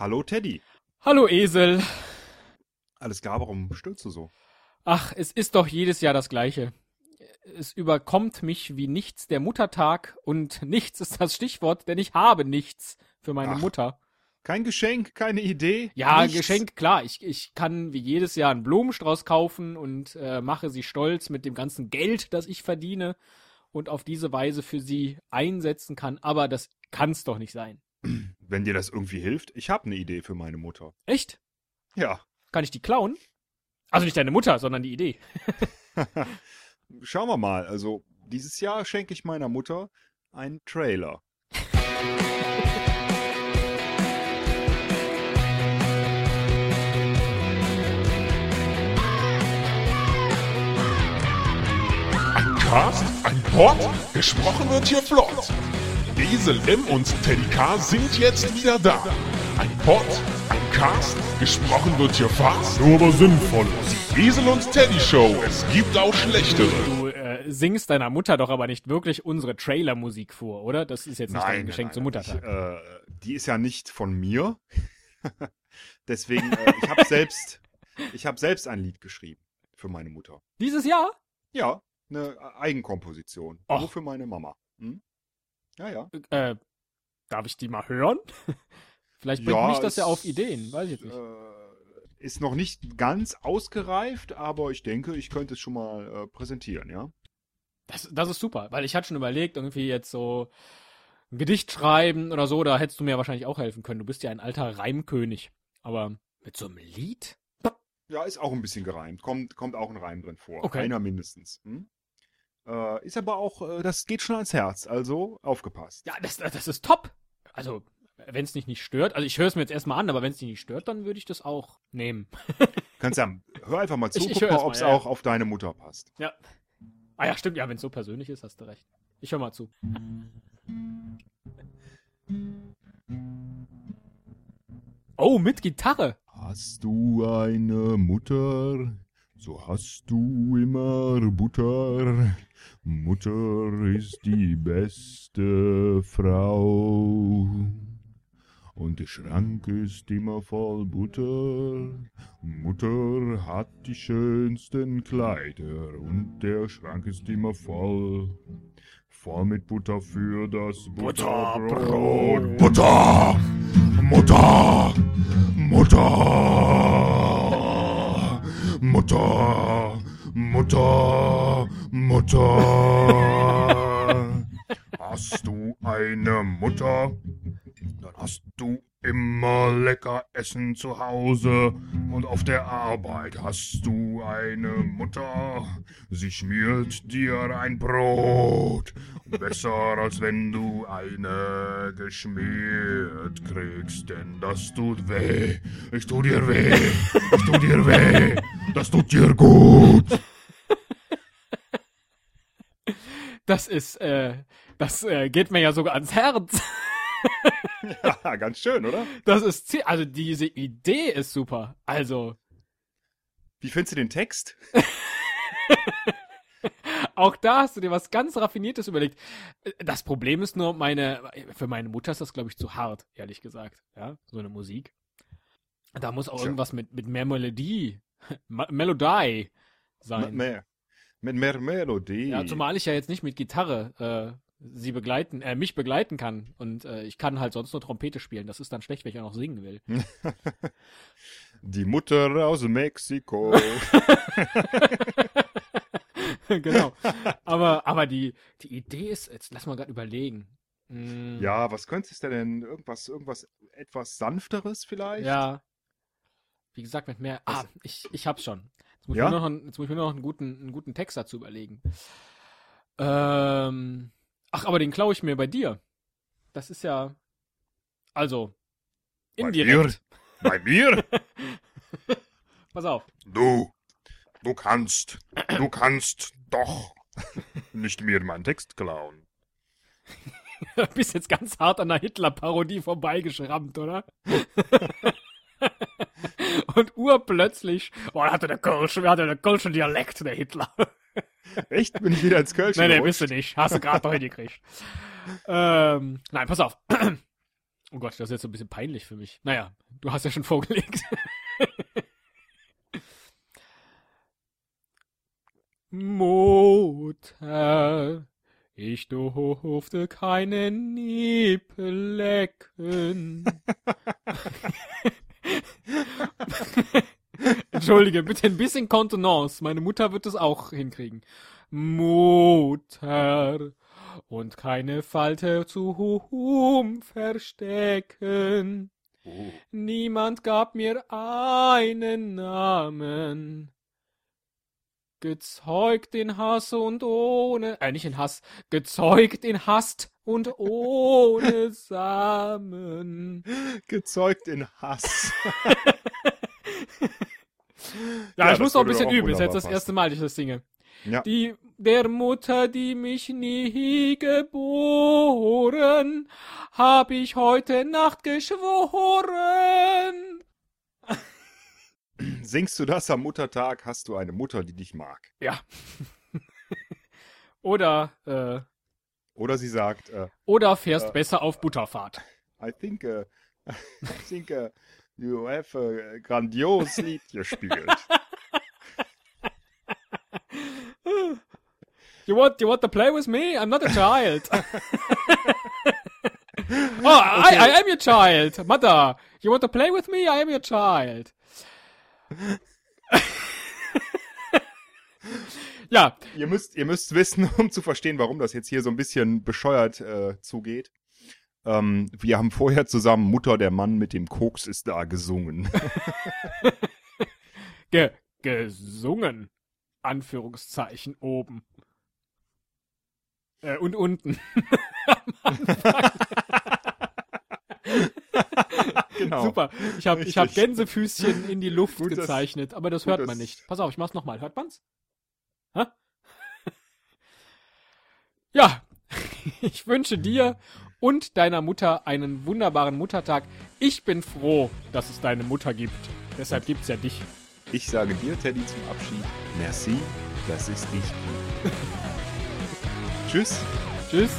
Hallo Teddy. Hallo Esel. Alles klar, warum stöhnst du so? Ach, es ist doch jedes Jahr das gleiche. Es überkommt mich wie nichts der Muttertag und nichts ist das Stichwort, denn ich habe nichts für meine Ach, Mutter. Kein Geschenk, keine Idee? Ja, nichts? Geschenk, klar. Ich, ich kann wie jedes Jahr einen Blumenstrauß kaufen und äh, mache sie stolz mit dem ganzen Geld, das ich verdiene und auf diese Weise für sie einsetzen kann. Aber das kann's doch nicht sein. Wenn dir das irgendwie hilft, ich habe eine Idee für meine Mutter. Echt? Ja, Kann ich die klauen? Also nicht deine Mutter, sondern die Idee. schauen wir mal. Also, dieses Jahr schenke ich meiner Mutter einen Trailer. Ein Cast, ein Pod, gesprochen wird hier flott. Esel M und Teddy K sind jetzt wieder da. Ein Pod, ein Cast, gesprochen wird hier fast, nur aber sinnvoll. Die Esel und Teddy Show, es gibt auch schlechtere. Du äh, singst deiner Mutter doch aber nicht wirklich unsere Trailermusik vor, oder? Das ist jetzt nicht dein Geschenk zum Muttertag. Ich, äh, die ist ja nicht von mir. Deswegen, äh, ich habe selbst, ich habe selbst ein Lied geschrieben für meine Mutter. Dieses Jahr? Ja, eine Eigenkomposition. Och. Nur für meine Mama. Hm? Ja, ja. Äh, darf ich die mal hören? Vielleicht bringt Ja, mich das ja auf Ideen, weiß ich jetzt nicht. Äh, ist noch nicht ganz ausgereift, aber ich denke, ich könnte es schon mal äh, präsentieren, ja. Das, das ist super, weil ich hatte schon überlegt, irgendwie jetzt so ein Gedicht schreiben oder so, da hättest du mir wahrscheinlich auch helfen können. Du bist ja ein alter Reimkönig. Aber mit so einem Lied? Ja, ist auch ein bisschen gereimt. Kommt, kommt auch ein Reim drin vor. Okay. Einer mindestens. Hm? Äh, ist aber auch, äh, das geht schon ans Herz, also aufgepasst. Ja, das, das ist top. Also, wenn es dich nicht stört, also ich höre es mir jetzt erstmal an, aber wenn es dich nicht stört, dann würde ich das auch nehmen. Kannst ja, hör einfach mal zu, Ich- ich guck mal, ob es ja. auch auf deine Mutter passt. Ja. Ah ja, stimmt, ja, wenn es so persönlich ist, hast du recht. Ich höre mal zu. Oh, mit Gitarre. Hast du eine Mutter, so hast du immer Butter. Mutter ist die beste Frau. Und der Schrank ist immer voll Butter. Mutter hat die schönsten Kleider und der Schrank ist immer voll. Voll mit Butter für das Butterbrot. Butter! Mutter! Mutter! Mutter! Mutter! Mutter! Essen zu Hause und auf der Arbeit hast du eine Mutter. Sie schmiert dir ein Brot. Besser als wenn du eine geschmiert kriegst, denn das tut weh. Ich tu dir weh. Ich tu dir weh. Das tut dir gut. Das ist, äh, das äh, geht mir ja sogar ans Herz. Ja, ganz schön, oder? Das ist, also diese Idee ist super. Also, Wie findest du den Text? auch da hast du dir was ganz Raffiniertes überlegt. Das Problem ist nur, meine, für meine Mutter ist das, glaube ich, zu hart, ehrlich gesagt. Ja, so eine Musik. Da muss auch Tja. irgendwas mit, mit mehr Melodie, Melodie sein. Mit mehr. Mit mehr Melodie. Ja, zumal ich ja jetzt nicht mit Gitarre äh, sie begleiten, äh, mich begleiten kann. Und äh, ich kann halt sonst nur Trompete spielen. Das ist dann schlecht, wenn ich auch noch singen will. Die Mutter aus Mexiko. genau. Aber, aber die, die Idee ist, jetzt lass mal gerade überlegen. Mm, ja, was könntest du denn? Irgendwas, irgendwas etwas sanfteres vielleicht? Ja. Wie gesagt, mit mehr. Ah, ich, ich hab's schon. Jetzt muss, Ja? ich, mir noch einen, jetzt muss ich mir noch einen guten, einen guten Text dazu überlegen. Ähm, ach, aber den klaue ich mir bei dir. Das ist ja. Also. Bei Indirekt. Bei mir? Pass auf. Du, du kannst, du kannst doch nicht mir meinen Text klauen. Du bist jetzt ganz hart an der Hitler-Parodie vorbeigeschrammt, oder? Und urplötzlich, boah, da hatte der Kölsche, hatte der Kölsche Dialekt, der Hitler. Echt? Bin ich wieder ins Kölsch nee, gerutscht? bist du nicht. Hast du gerade noch hingekriegt. ähm, nein, pass auf. Oh Gott, das ist jetzt so ein bisschen peinlich für mich. Naja, Du hast ja schon vorgelegt. Mutter, ich durfte keine Nippel lecken. Entschuldige, bitte ein bisschen Kontenance. Meine Mutter wird es auch hinkriegen. Mutter und keine Falte zu Hum verstecken. Oh. Niemand gab mir einen Namen. Gezeugt in Hass und ohne, äh, nicht in Hass, gezeugt in Hast und ohne Samen. Gezeugt in Hass. Ja, Ja, ich muss noch ein bisschen üben, ist jetzt das erste Mal, dass ich das singe. Ja. Die, der Mutter, die mich nie geboren, hab ich heute Nacht geschworen. Singst du das am Muttertag, hast du eine Mutter, die dich mag. Ja. oder, äh, Oder sie sagt, äh, oder fährst Ja. besser auf Butterfahrt. I think, uh, I think uh, you have a grandios Lied gespielt. You want, you want to play with me? I'm not a child. oh, I, I am your child. Mother, you want to play with me? I am your child. ja, ihr, müsst, ihr müsst wissen, um zu verstehen, warum das jetzt hier so ein bisschen bescheuert äh, zugeht. Ähm, wir haben vorher zusammen Mutter der Mann mit dem Koks ist da gesungen. ge gesungen. Anführungszeichen oben. Äh, und unten. genau. Super. Ich habe ich hab. Gänsefüßchen in die Luft Gut, gezeichnet, aber das gut, hört man nicht. Pass auf, ich mach's nochmal. Hört man's? Hä? ja. Ich wünsche dir und deiner Mutter einen wunderbaren Muttertag. Ich bin froh, dass es deine Mutter gibt. Deshalb gibt's ja dich. Ich sage dir, Teddy, zum Abschied, merci, dass es dich gibt. Tschüss. Tschüss.